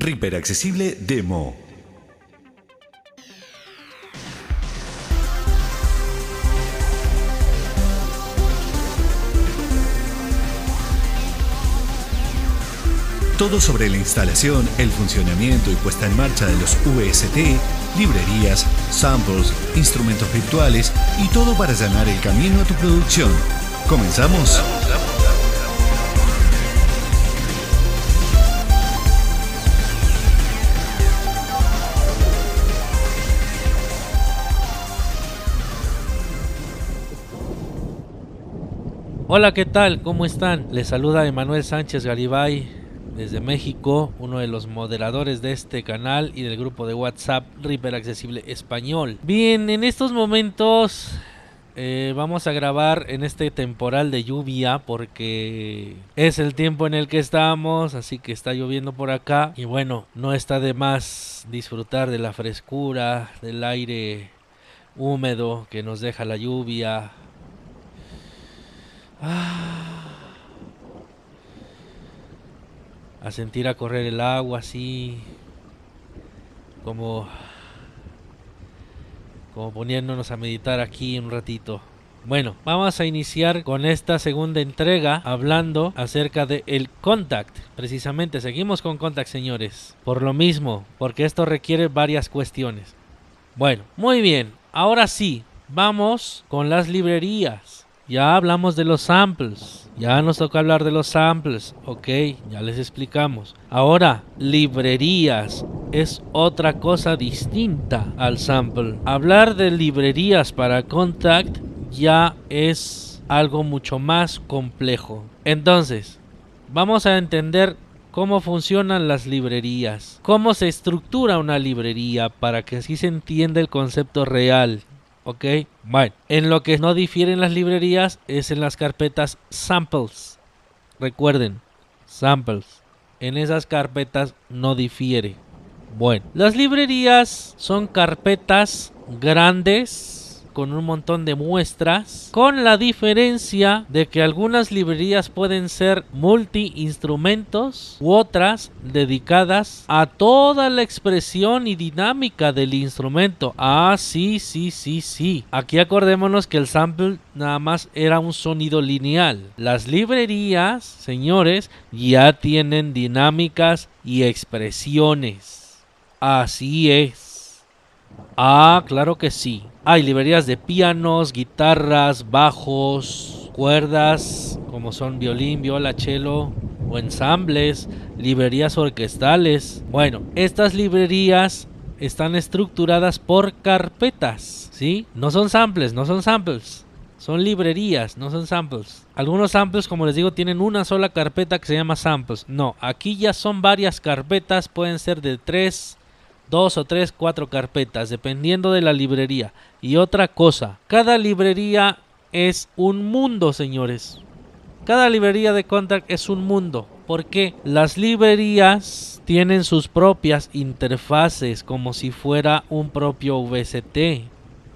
Reaper Accesible Demo. Todo sobre la instalación, el funcionamiento y puesta en marcha de los UST, librerías, samples, instrumentos virtuales y todo para allanar el camino a tu producción. ¿Comenzamos? Hola, ¿qué tal? ¿Cómo están? Les saluda Emanuel Sánchez Garibay desde México, uno de los moderadores de este canal y del grupo de WhatsApp Reaper Accesible Español. Bien, en estos momentos eh, vamos a grabar en este temporal de lluvia porque es el tiempo en el que estamos, así que está lloviendo por acá y bueno, no está de más disfrutar de la frescura, del aire húmedo que nos deja la lluvia, Ah. A sentir a correr el agua así. Como. Como poniéndonos a meditar aquí un ratito. Bueno, vamos a iniciar con esta segunda entrega hablando acerca de el contact. Precisamente, seguimos con contact, señores. Por lo mismo, porque esto requiere varias cuestiones. Bueno, muy bien. Ahora sí, vamos con las librerías. Ya hablamos de los samples. Ya nos toca hablar de los samples. Ok, ya les explicamos. Ahora, librerías es otra cosa distinta al sample. Hablar de librerías para Contact ya es algo mucho más complejo. Entonces, vamos a entender cómo funcionan las librerías, cómo se estructura una librería para que así se entienda el concepto real ¿Ok? Bueno, en lo que no difieren las librerías es en las carpetas samples. Recuerden, samples. En esas carpetas no difiere. Bueno, las librerías son carpetas grandes con un montón de muestras, con la diferencia de que algunas librerías pueden ser multi-instrumentos u otras dedicadas a toda la expresión y dinámica del instrumento. Ah, sí, sí, sí, sí. Aquí acordémonos que el sample nada más era un sonido lineal. Las librerías, señores, ya tienen dinámicas y expresiones. Así es. Ah, claro que sí. Hay librerías de pianos, guitarras, bajos, cuerdas, como son violín, viola, cello o ensambles, librerías orquestales. Bueno, estas librerías están estructuradas por carpetas, ¿sí? No son samples, no son samples. Son librerías, no son samples. Algunos samples, como les digo, tienen una sola carpeta que se llama samples. No, aquí ya son varias carpetas, pueden ser de tres, dos o tres, cuatro carpetas, dependiendo de la librería. Y otra cosa, cada librería es un mundo, señores. Cada librería de Contact es un mundo. Porque las librerías tienen sus propias interfaces como si fuera un propio VST.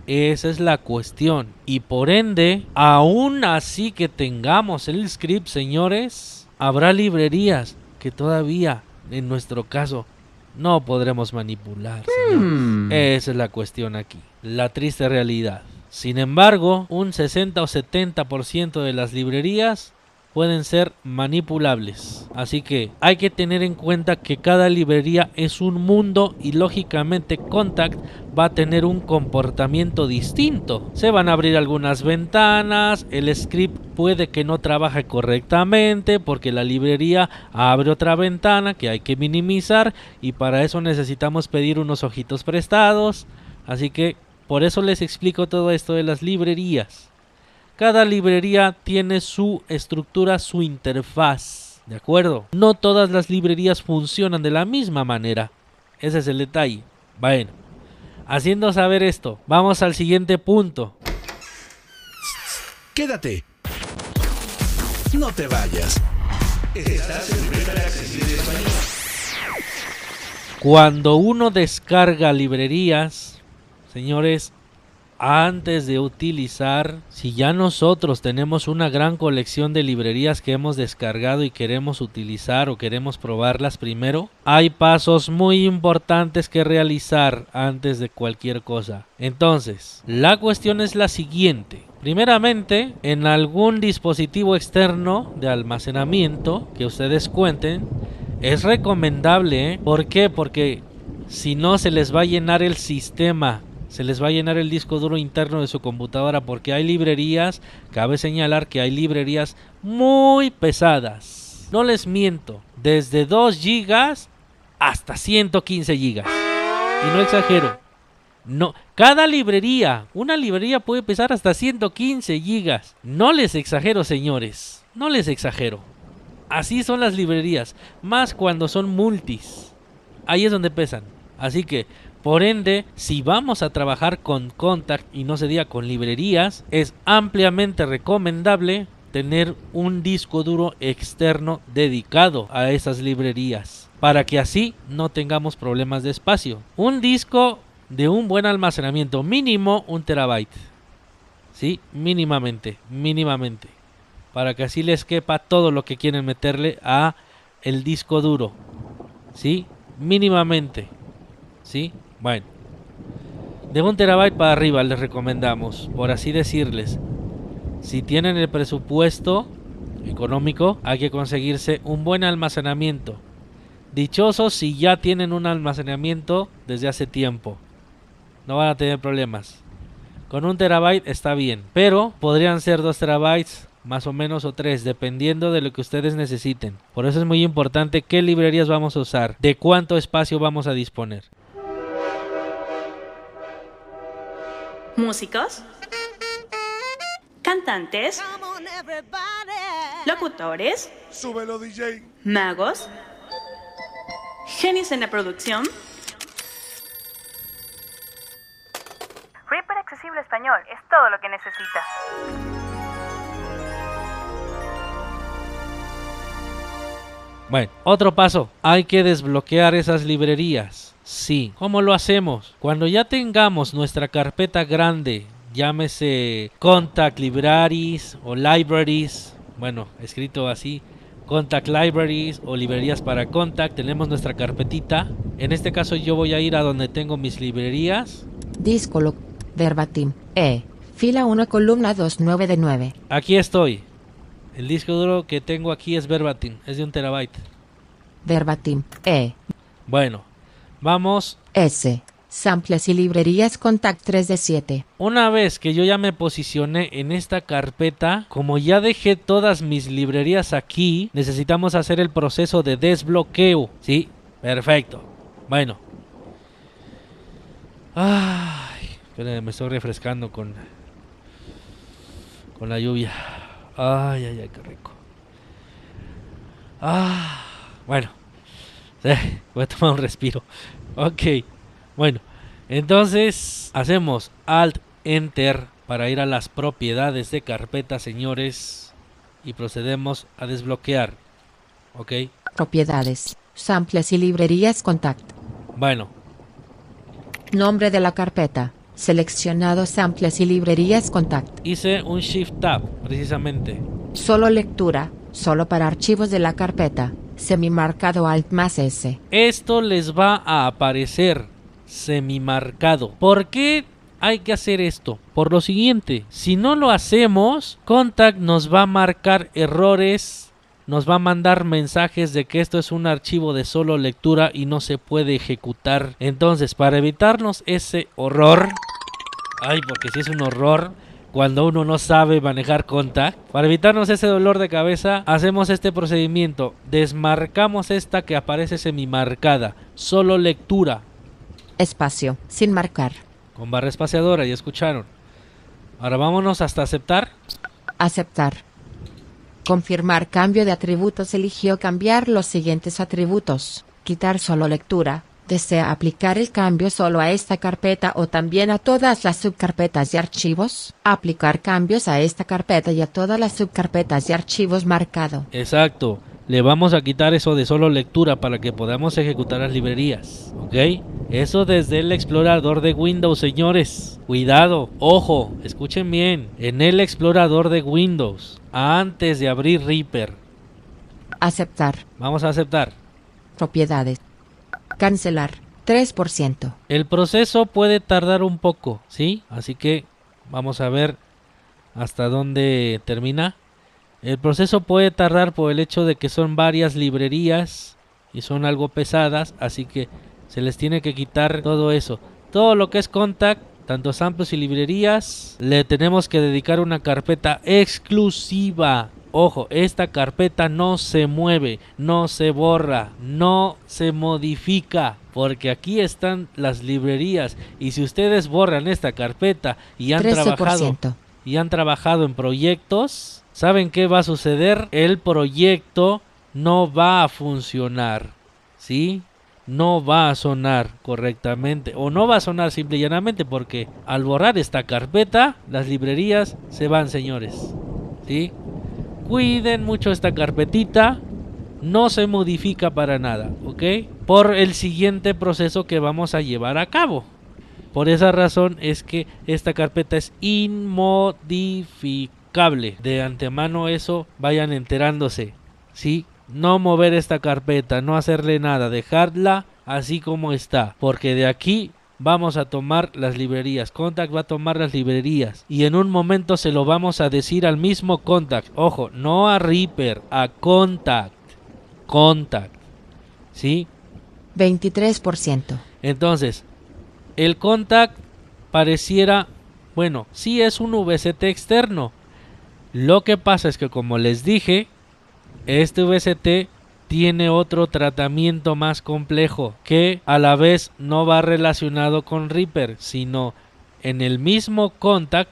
Esa es la cuestión. Y por ende, aún así que tengamos el script, señores, habrá librerías que todavía, en nuestro caso, no podremos manipular. Hmm. Esa es la cuestión aquí, la triste realidad. Sin embargo, un 60 o 70% de las librerías pueden ser manipulables. Así que hay que tener en cuenta que cada librería es un mundo y lógicamente Contact va a tener un comportamiento distinto. Se van a abrir algunas ventanas, el script puede que no trabaje correctamente porque la librería abre otra ventana que hay que minimizar y para eso necesitamos pedir unos ojitos prestados. Así que por eso les explico todo esto de las librerías. Cada librería tiene su estructura, su interfaz. ¿De acuerdo? No todas las librerías funcionan de la misma manera. Ese es el detalle. Bueno, haciendo saber esto, vamos al siguiente punto. Quédate. No te vayas. Estás en Cuando uno descarga librerías, señores, antes de utilizar, si ya nosotros tenemos una gran colección de librerías que hemos descargado y queremos utilizar o queremos probarlas primero, hay pasos muy importantes que realizar antes de cualquier cosa. Entonces, la cuestión es la siguiente. Primeramente, en algún dispositivo externo de almacenamiento que ustedes cuenten, es recomendable, ¿eh? ¿por qué? Porque si no se les va a llenar el sistema se les va a llenar el disco duro interno de su computadora porque hay librerías, cabe señalar que hay librerías muy pesadas. No les miento, desde 2 GB hasta 115 GB. Y no exagero. No, cada librería, una librería puede pesar hasta 115 GB. No les exagero, señores. No les exagero. Así son las librerías, más cuando son multis. Ahí es donde pesan. Así que por ende, si vamos a trabajar con Contact y no se diga con librerías, es ampliamente recomendable tener un disco duro externo dedicado a esas librerías para que así no tengamos problemas de espacio. Un disco de un buen almacenamiento, mínimo un terabyte. Sí, mínimamente, mínimamente. Para que así les quepa todo lo que quieren meterle a el disco duro. Sí, mínimamente. Sí, bueno, de un terabyte para arriba les recomendamos, por así decirles. Si tienen el presupuesto económico, hay que conseguirse un buen almacenamiento. Dichosos si ya tienen un almacenamiento desde hace tiempo. No van a tener problemas. Con un terabyte está bien, pero podrían ser dos terabytes más o menos o tres, dependiendo de lo que ustedes necesiten. Por eso es muy importante qué librerías vamos a usar, de cuánto espacio vamos a disponer. Músicos, cantantes, locutores, magos, genios en la producción. Reaper Accesible Español es todo lo que necesitas. Bueno, otro paso, hay que desbloquear esas librerías. Sí. ¿Cómo lo hacemos? Cuando ya tengamos nuestra carpeta grande, llámese Contact Libraries o Libraries, bueno, escrito así, Contact Libraries o librerías para Contact, tenemos nuestra carpetita. En este caso yo voy a ir a donde tengo mis librerías. Disco verbatim, E, fila 1, columna 2, 9 de 9. Aquí estoy. El disco duro que tengo aquí es verbatim, es de un terabyte. Verbatim, E. Bueno, Vamos. S. Samples y librerías Contact 3 de 7. Una vez que yo ya me posicioné en esta carpeta, como ya dejé todas mis librerías aquí, necesitamos hacer el proceso de desbloqueo. Sí, perfecto. Bueno. Ay, me estoy refrescando con con la lluvia. Ay, ay, ay, qué rico. Ah, bueno. voy a tomar un respiro. Ok, bueno, entonces hacemos Alt Enter para ir a las propiedades de carpeta, señores, y procedemos a desbloquear. Ok. Propiedades, samples y librerías Contact. Bueno. Nombre de la carpeta. Seleccionado samples y librerías Contact. Hice un Shift Tab, precisamente. Solo lectura, solo para archivos de la carpeta semimarcado Alt más S. Esto les va a aparecer semimarcado. ¿Por qué hay que hacer esto? Por lo siguiente, si no lo hacemos, Contact nos va a marcar errores, nos va a mandar mensajes de que esto es un archivo de solo lectura y no se puede ejecutar. Entonces, para evitarnos ese horror, ay, porque si es un horror, cuando uno no sabe manejar contact. Para evitarnos ese dolor de cabeza, hacemos este procedimiento. Desmarcamos esta que aparece semimarcada. Solo lectura. Espacio, sin marcar. Con barra espaciadora, ya escucharon. Ahora vámonos hasta aceptar. Aceptar. Confirmar cambio de atributos. Eligió cambiar los siguientes atributos. Quitar solo lectura. ¿Desea aplicar el cambio solo a esta carpeta o también a todas las subcarpetas y archivos? Aplicar cambios a esta carpeta y a todas las subcarpetas y archivos marcado. Exacto. le vamos a quitar eso de solo lectura para que podamos ejecutar las librerías. ¿Ok? Eso desde el explorador de Windows, señores. Cuidado, ojo, escuchen bien. En el explorador de Windows, antes de abrir Reaper. Aceptar. Vamos a aceptar. Propiedades. Cancelar. 3%. El proceso puede tardar un poco, ¿sí? Así que vamos a ver hasta dónde termina. El proceso puede tardar por el hecho de que son varias librerías y son algo pesadas, así que se les tiene que quitar todo eso. Todo lo que es contact, tanto samples y librerías, le tenemos que dedicar una carpeta exclusiva. Ojo, esta carpeta no se mueve, no se borra, no se modifica, porque aquí están las librerías y si ustedes borran esta carpeta y han trabajado y han trabajado en proyectos, ¿saben qué va a suceder? El proyecto no va a funcionar. ¿Sí? No va a sonar correctamente o no va a sonar simple y llanamente porque al borrar esta carpeta, las librerías se van, señores. ¿Sí? Cuiden mucho esta carpetita. No se modifica para nada, ¿ok? Por el siguiente proceso que vamos a llevar a cabo. Por esa razón es que esta carpeta es inmodificable. De antemano eso vayan enterándose. ¿Sí? No mover esta carpeta, no hacerle nada, dejarla así como está. Porque de aquí vamos a tomar las librerías. Contact va a tomar las librerías. Y en un momento se lo vamos a decir al mismo Contact. Ojo, no a Reaper, a Contact. Contact. ¿Sí? 23%. Entonces, el contact pareciera, bueno, sí es un VST externo. Lo que pasa es que como les dije, este VST tiene otro tratamiento más complejo que a la vez no va relacionado con Reaper, sino en el mismo contact,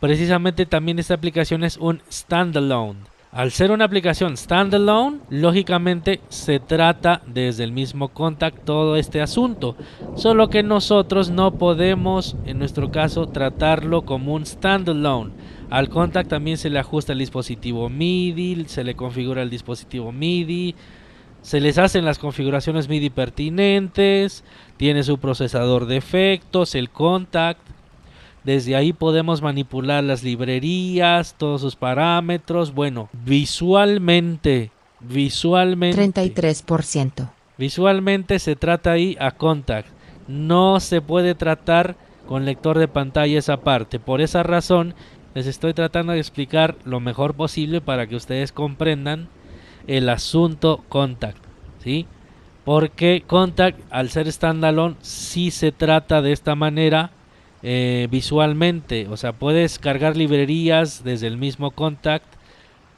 precisamente también esta aplicación es un standalone. Al ser una aplicación standalone, lógicamente se trata desde el mismo contact todo este asunto. Solo que nosotros no podemos, en nuestro caso, tratarlo como un standalone. Al contact también se le ajusta el dispositivo MIDI, se le configura el dispositivo MIDI, se les hacen las configuraciones MIDI pertinentes, tiene su procesador de efectos, el contact, desde ahí podemos manipular las librerías, todos sus parámetros. Bueno, visualmente, visualmente. 33%. Visualmente se trata ahí a contact. No se puede tratar con lector de pantalla esa parte. Por esa razón les estoy tratando de explicar lo mejor posible para que ustedes comprendan el asunto contact. ¿Sí? Porque contact al ser standalone sí se trata de esta manera eh, visualmente. O sea, puedes cargar librerías desde el mismo contact,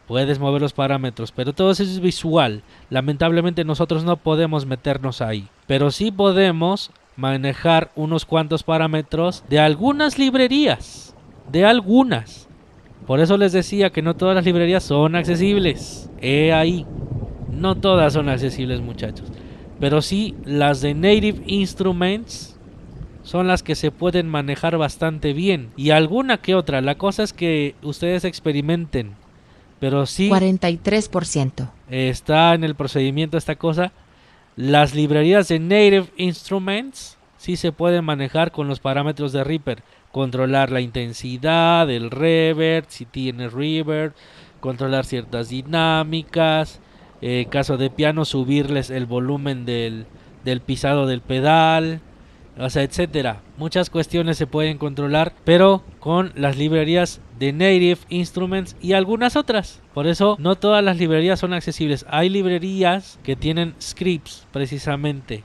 puedes mover los parámetros, pero todo eso es visual. Lamentablemente nosotros no podemos meternos ahí, pero sí podemos manejar unos cuantos parámetros de algunas librerías, de algunas. Por eso les decía que no todas las librerías son accesibles. He ahí. No todas son accesibles, muchachos. Pero sí las de Native Instruments son las que se pueden manejar bastante bien. Y alguna que otra. La cosa es que ustedes experimenten. Pero sí. 43%. Está en el procedimiento esta cosa. Las librerías de Native Instruments sí se pueden manejar con los parámetros de Reaper. Controlar la intensidad, el reverb, si tiene reverb, controlar ciertas dinámicas. En caso de piano, subirles el volumen del, del pisado del pedal o sea, etcétera. Muchas cuestiones se pueden controlar, pero con las librerías de Native Instruments y algunas otras. Por eso no todas las librerías son accesibles. Hay librerías que tienen scripts precisamente.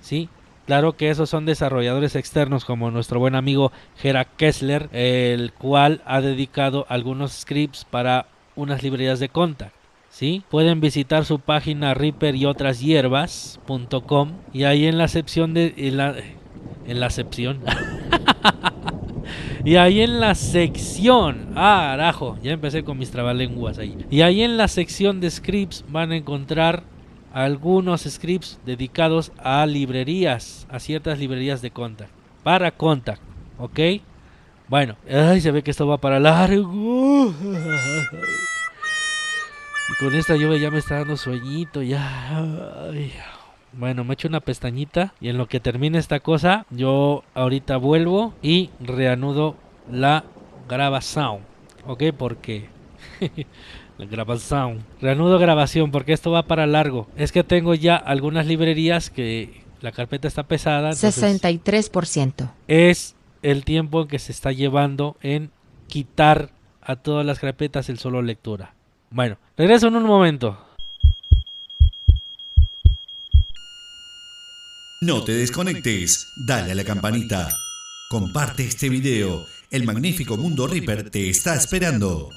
¿Sí? Claro que esos son desarrolladores externos como nuestro buen amigo Gera Kessler, el cual ha dedicado algunos scripts para unas librerías de contact. ¿sí? Pueden visitar su página Reaper y otras hierbas.com y ahí en la sección de en la sección. y ahí en la sección, ah, arajo, ya empecé con mis trabalenguas ahí. Y ahí en la sección de scripts van a encontrar algunos scripts dedicados a librerías, a ciertas librerías de contact, para contact, ¿ok? Bueno, ay, se ve que esto va para largo. Y con esta lluvia ya me está dando sueñito, ya. Bueno, me echo una pestañita y en lo que termine esta cosa, yo ahorita vuelvo y reanudo la grabación. ¿Ok? Porque... la grabación. Reanudo grabación porque esto va para largo. Es que tengo ya algunas librerías que la carpeta está pesada. 63%. Es el tiempo que se está llevando en quitar a todas las carpetas el solo lectura. Bueno, regreso en un momento. No te desconectes, dale a la campanita. Comparte este video. El magnífico Mundo Reaper te está esperando.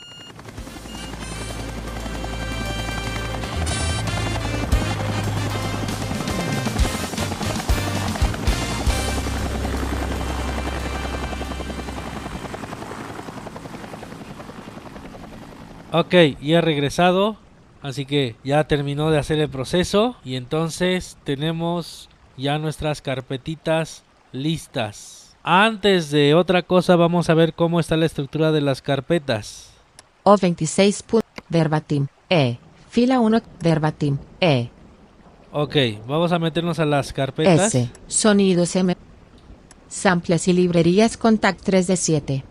Ok, ya he regresado. Así que ya terminó de hacer el proceso. Y entonces tenemos ya nuestras carpetitas listas. Antes de otra cosa vamos a ver cómo está la estructura de las carpetas. O26. Verbatim. E. Fila 1. Verbatim. E. Ok, vamos a meternos a las carpetas. S. Sonidos M. Samples y librerías Contact 3 de 7.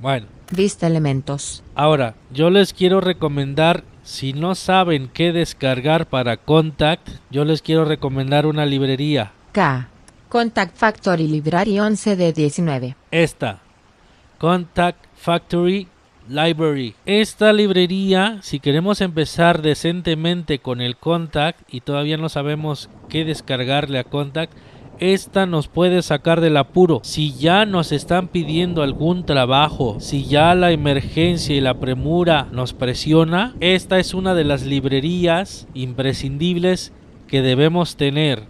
Bueno, Vista elementos. Ahora, yo les quiero recomendar, si no saben qué descargar para Contact, yo les quiero recomendar una librería. K. Contact Factory Library 11 de 19. Esta. Contact Factory Library. Esta librería, si queremos empezar decentemente con el Contact y todavía no sabemos qué descargarle a Contact, esta nos puede sacar del apuro. Si ya nos están pidiendo algún trabajo, si ya la emergencia y la premura nos presiona, esta es una de las librerías imprescindibles que debemos tener,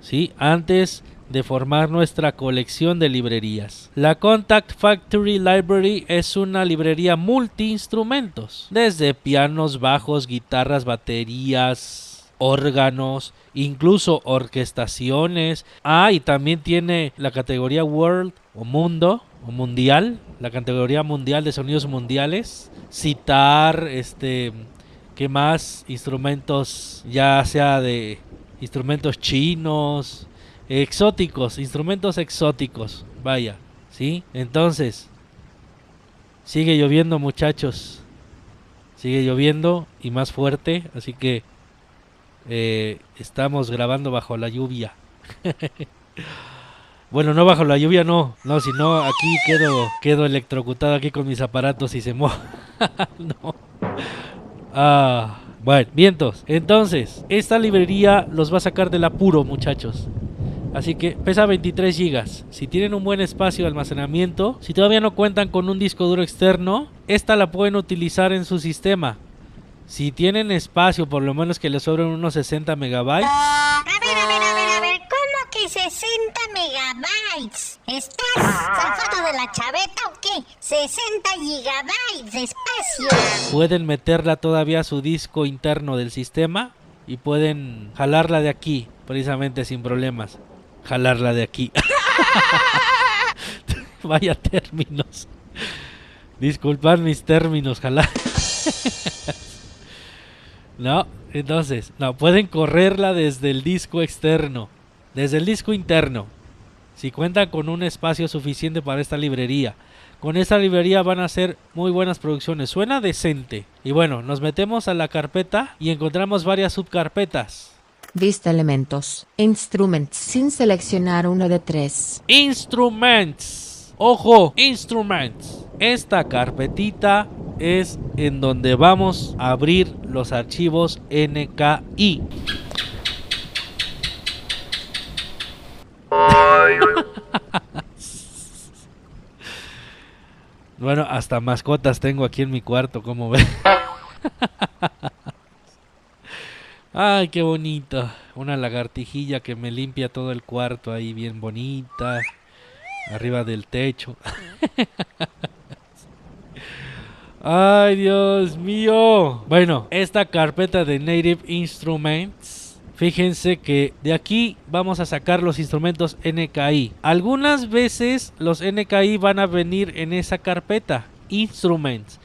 ¿sí? Antes de formar nuestra colección de librerías. La Contact Factory Library es una librería multi-instrumentos, desde pianos, bajos, guitarras, baterías, órganos, incluso orquestaciones. Ah, y también tiene la categoría World o Mundo o Mundial, la categoría mundial de sonidos mundiales. Citar, este, ¿qué más? Instrumentos, ya sea de instrumentos chinos, exóticos, instrumentos exóticos, vaya, ¿sí? Entonces, sigue lloviendo muchachos, sigue lloviendo y más fuerte, así que eh, estamos grabando bajo la lluvia. bueno, no bajo la lluvia, no, no, sino aquí quedo, quedo electrocutado aquí con mis aparatos y se moja. no. Ah, bueno, vientos. Entonces, esta librería los va a sacar del apuro, muchachos. Así que pesa 23 gigas. Si tienen un buen espacio de almacenamiento, si todavía no cuentan con un disco duro externo, esta la pueden utilizar en su sistema. Si tienen espacio, por lo menos que les sobren unos 60 megabytes. A ver, a ver, a ver, a ver, ¿cómo que 60 megabytes? ¿Estás zafado de la chaveta o qué? 60 gigabytes de espacio. Pueden meterla todavía a su disco interno del sistema y pueden jalarla de aquí, precisamente sin problemas. Jalarla de aquí. Vaya términos. Disculpad mis términos, jalar. No, entonces, no, pueden correrla desde el disco externo, desde el disco interno. Si cuentan con un espacio suficiente para esta librería. Con esta librería van a ser muy buenas producciones. Suena decente. Y bueno, nos metemos a la carpeta y encontramos varias subcarpetas. Vista elementos. Instruments sin seleccionar uno de tres. Instruments. Ojo, instruments. Esta carpetita es en donde vamos a abrir los archivos NKI. bueno, hasta mascotas tengo aquí en mi cuarto, como ven. Ay, qué bonito. Una lagartijilla que me limpia todo el cuarto ahí bien bonita. Arriba del techo. Ay, Dios mío. Bueno, esta carpeta de Native Instruments. Fíjense que de aquí vamos a sacar los instrumentos NKI. Algunas veces los NKI van a venir en esa carpeta, Instruments.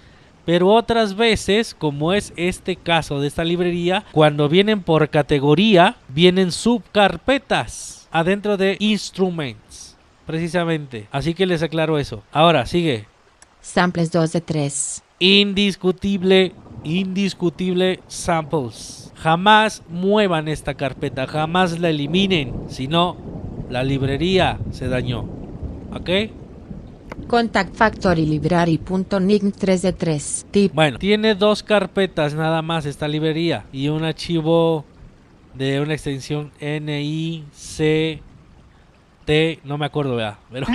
Pero otras veces, como es este caso de esta librería, cuando vienen por categoría, vienen subcarpetas adentro de instruments. Precisamente. Así que les aclaro eso. Ahora, sigue. Samples 2 de 3. Indiscutible, indiscutible samples. Jamás muevan esta carpeta, jamás la eliminen. Si no, la librería se dañó. ¿Ok? Contact Factory Library.nig 3 de 3. Bueno, tiene dos carpetas nada más esta librería y un archivo de una extensión No me acuerdo, vea, pero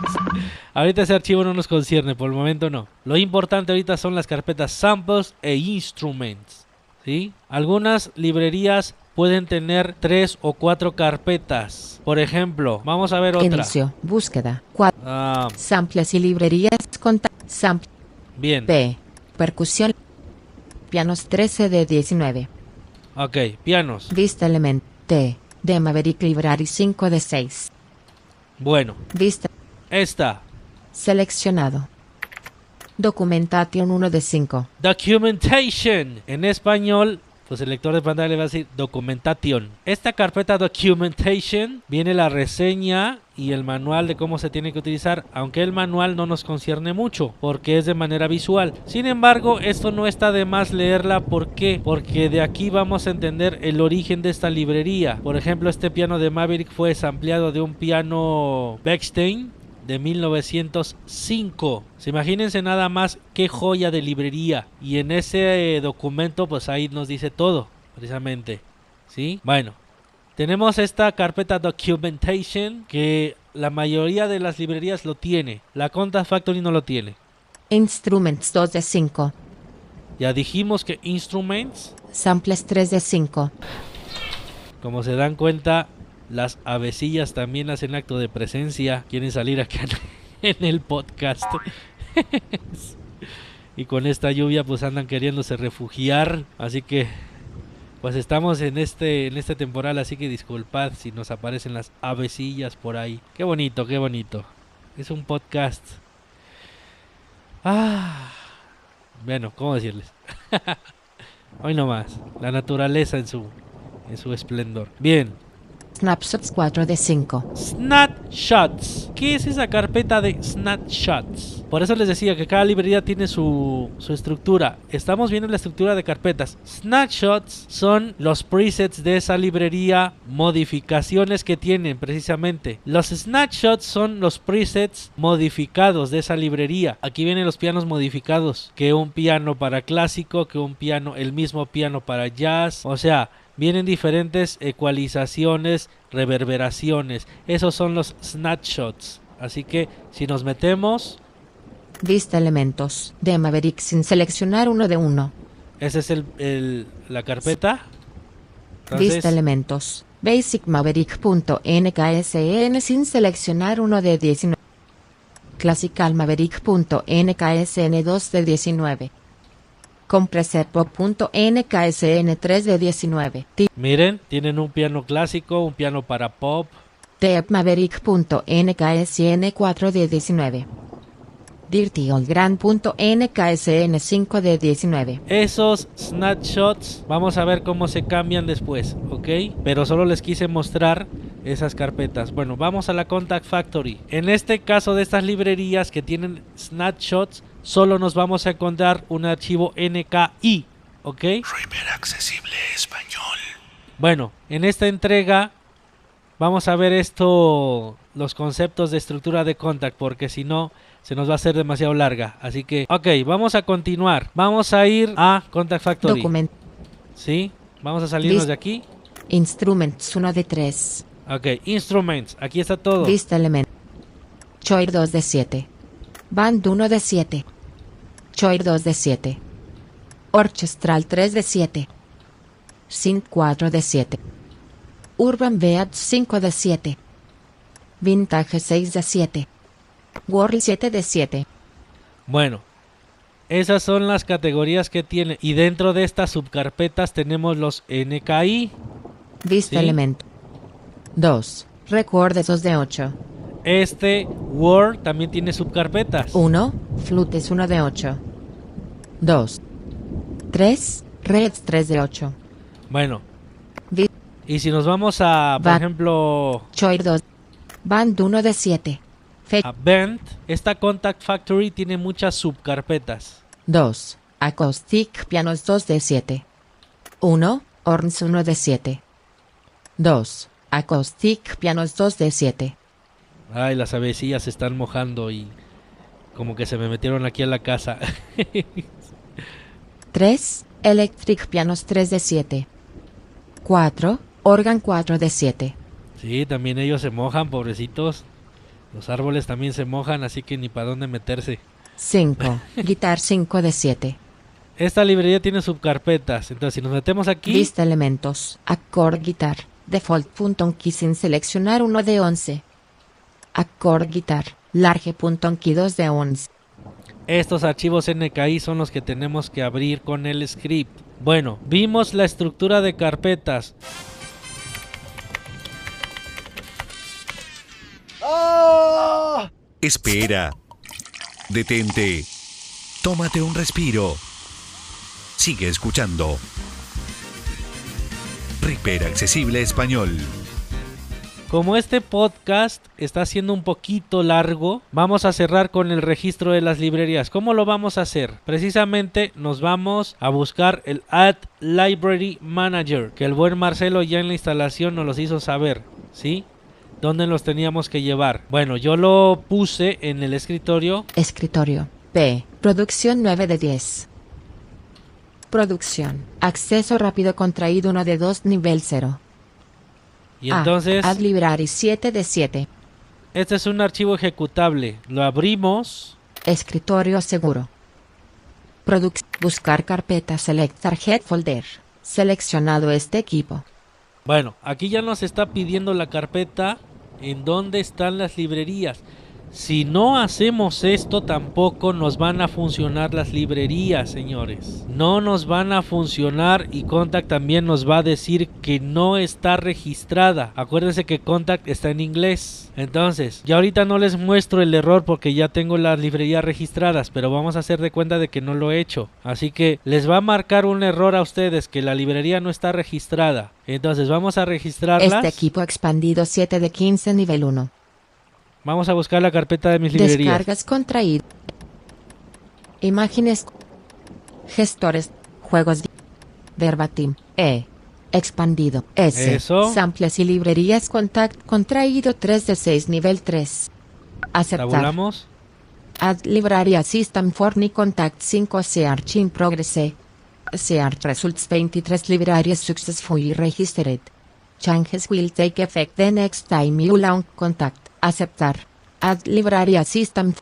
ahorita ese archivo no nos concierne, por el momento no. Lo importante ahorita son las carpetas samples e instruments, ¿sí? Algunas librerías pueden tener tres o cuatro carpetas. Por ejemplo, vamos a ver otra. Inicio, búsqueda, ah. samples y librerías, contact, sample. Bien. P, percusión, pianos 13 de 19. Ok, pianos. Vista element T, de Maverick Library 5 de 6. Bueno. Vista. Esta. Seleccionado. Documentation 1 de 5. Documentation. En español, pues el lector de pantalla le va a decir Documentation. Esta carpeta Documentation viene la reseña y el manual de cómo se tiene que utilizar, aunque el manual no nos concierne mucho, porque es de manera visual. Sin embargo, esto no está de más leerla, ¿por qué? Porque de aquí vamos a entender el origen de esta librería. Por ejemplo, este piano de Maverick fue ampliado de un piano Beckstein de 1905. Se imagínense nada más qué joya de librería. Y en ese eh, documento pues ahí nos dice todo, precisamente. ¿Sí? Bueno, tenemos esta carpeta Documentation que la mayoría de las librerías lo tiene. La Contact Factory no lo tiene. Instruments 2 de 5. Ya dijimos que Instruments. Samples 3 de 5. Como se dan cuenta, las avecillas también hacen acto de presencia, quieren salir acá en el podcast. y con esta lluvia pues andan queriéndose refugiar, así que pues estamos en este en este temporal, así que disculpad si nos aparecen las avecillas por ahí. Qué bonito, qué bonito. Es un podcast. Ah. Bueno, ¿cómo decirles? Hoy no más. La naturaleza en su en su esplendor. Bien, Snapshots 4 de 5. Snapshots. ¿Qué es esa carpeta de snapshots? Por eso les decía que cada librería tiene su, su estructura. Estamos viendo la estructura de carpetas. Snapshots son los presets de esa librería, modificaciones que tienen precisamente. Los snapshots son los presets modificados de esa librería. Aquí vienen los pianos modificados. Que un piano para clásico, que un piano, el mismo piano para jazz. O sea, vienen diferentes ecualizaciones, reverberaciones. Esos son los snapshots. Así que si nos metemos... Vista elementos de Maverick sin seleccionar uno de uno. Esa es el, la carpeta. Vista elementos. Basic Maverick.nksn sin seleccionar uno de 19. Classical Maverick.nksn 2 de 19 compreserpop.nksn 3 de 19. Miren, tienen un piano clásico, un piano para pop. Tepmaverick.nksn 4 de 19. DirtyOldGrand.nksn 5 de 19. Esos snapshots, vamos a ver cómo se cambian después, ¿ok? Pero solo les quise mostrar esas carpetas. Bueno, vamos a la Contact Factory. En este caso de estas librerías que tienen snapshots, solo nos vamos a encontrar un archivo NKI, ¿ok? Reaper accesible español. Bueno, en esta entrega vamos a ver esto, los conceptos de estructura de contact, porque si no se nos va a hacer demasiado larga. Así que, ok, vamos a continuar. Vamos a ir a Contact Factory. Document. Sí, vamos a salirnos de aquí. Instruments 1 de 3. Ok, Instruments, aquí está todo. Vista element. Choir 2 de 7. Band 1 de 7. Choir 2 de 7. Orchestral 3 de 7. Synth 4 de 7. Urban Beat 5 de 7. Vintage 6 de 7. World 7 de 7. Bueno, esas son las categorías que tiene. Y dentro de estas subcarpetas tenemos los NKI. Vista elemento. 2. Record 2 de 8. Este Word también tiene subcarpetas. 1. Flutes 1 de 8. 2. 3. Reds 3 de 8. Bueno. y si nos vamos a, por ejemplo... Choir 2. Band 1 de 7. A Band, esta Contact Factory tiene muchas subcarpetas. 2. Acoustic Pianos 2 de 7. 1. Horns 1 de 7. 2. Acoustic Pianos 2 de 7. Ay, las avecillas se están mojando y como que se me metieron aquí a la casa. 3. Electric Pianos 3 de 7. 4. Organ 4 de 7. Sí, también ellos se mojan, pobrecitos. Los árboles también se mojan, así que ni para dónde meterse. 5. Guitar 5 de 7. Esta librería tiene subcarpetas, entonces si nos metemos aquí... Lista elementos. Accord guitar. Default.key sin seleccionar 1 de 11. Accord guitar. Large.key 2 de 11. Estos archivos NKI son los que tenemos que abrir con el script. Bueno, vimos la estructura de carpetas. Espera. Detente. Tómate un respiro. Sigue escuchando. Reaper Accesible Español. Como este podcast está siendo un poquito largo, vamos a cerrar con el registro de las librerías. ¿Cómo lo vamos a hacer? Precisamente nos vamos a buscar el Add Library Manager, que el buen Marcelo ya en la instalación nos los hizo saber, ¿sí? ¿Dónde los teníamos que llevar? Bueno, yo lo puse en el escritorio. Escritorio. P. Producción 9 de 10. Producción. Acceso rápido contraído 1 de 2 nivel 0. Y entonces... Add Library 7 de 7. Este es un archivo ejecutable. Lo abrimos. Escritorio seguro. Product buscar carpeta Select Target Folder. Seleccionado este equipo. Bueno, aquí ya nos está pidiendo la carpeta en dónde están las librerías. Si no hacemos esto tampoco nos van a funcionar las librerías, señores. No nos van a funcionar y Contact también nos va a decir que no está registrada. Acuérdense que Contact está en inglés. Entonces, ya ahorita no les muestro el error porque ya tengo las librerías registradas, pero vamos a hacer de cuenta de que no lo he hecho. Así que les va a marcar un error a ustedes que la librería no está registrada. Entonces vamos a registrarlas. Este equipo expandido 7 de 15 nivel 1. Vamos a buscar la carpeta de mis librerías. Descargas contraído. Imágenes. Gestores. Juegos. Verbatim. E. Expandido. S. Eso. Samples y librerías contact contraído 3 de 6 nivel 3. Aceptar. Tabulamos. Add library system for ni contact 5 search in progress. Search results 23 libraries successfully registered. Changes will take effect the next time you launch contact. Aceptar. Add Library System.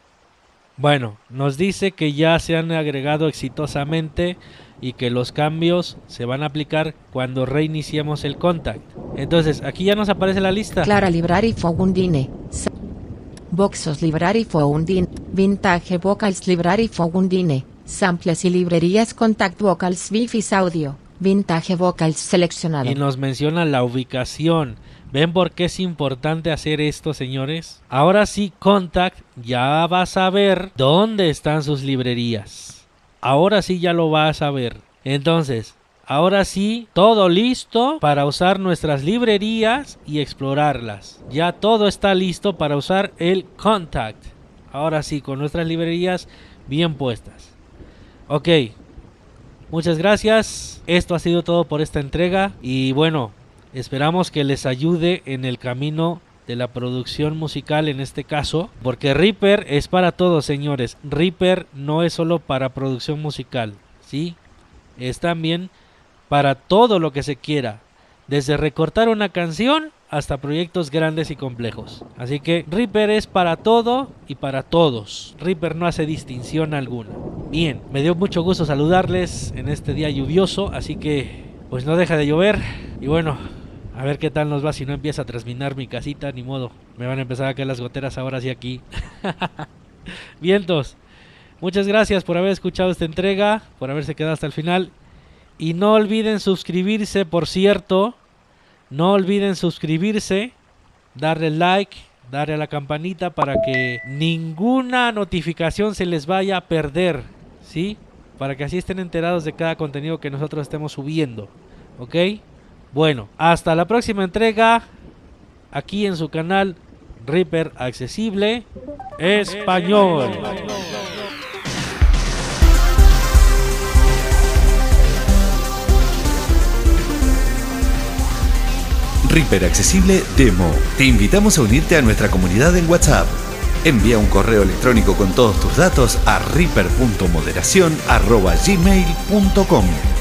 Bueno, nos dice que ya se han agregado exitosamente y que los cambios se van a aplicar cuando reiniciemos el contact. Entonces, aquí ya nos aparece la lista. Clara Library Fogundine. Boxos Library Fogundine. Vintage Vocals Library Fogundine. Samples y librerías Contact Vocals Bifis Audio. Vintage Vocals seleccionado. Y nos menciona la ubicación. ¿Ven por qué es importante hacer esto, señores? Ahora sí, Contact ya va a saber dónde están sus librerías. Ahora sí ya lo va a saber. Entonces, ahora sí, todo listo para usar nuestras librerías y explorarlas. Ya todo está listo para usar el Contact. Ahora sí, con nuestras librerías bien puestas. Ok, muchas gracias. Esto ha sido todo por esta entrega. Y bueno, Esperamos que les ayude en el camino de la producción musical en este caso, porque Reaper es para todos, señores. Reaper no es solo para producción musical, ¿sí? Es también para todo lo que se quiera, desde recortar una canción hasta proyectos grandes y complejos. Así que Reaper es para todo y para todos. Reaper no hace distinción alguna. Bien, me dio mucho gusto saludarles en este día lluvioso, así que pues no deja de llover y bueno, a ver qué tal nos va si no empieza a trasminar mi casita, ni modo. Me van a empezar a caer las goteras ahora sí aquí. Vientos. Muchas gracias por haber escuchado esta entrega, por haberse quedado hasta el final. Y no olviden suscribirse, por cierto. No olviden suscribirse, darle like, darle a la campanita para que ninguna notificación se les vaya a perder. ¿Sí? para que así estén enterados de cada contenido que nosotros estemos subiendo. ¿Ok? Bueno, hasta la próxima entrega aquí en su canal Reaper Accesible Español. Reaper Accesible Demo. Te invitamos a unirte a nuestra comunidad en WhatsApp. Envía un correo electrónico con todos tus datos a reaper.moderación.gmail.com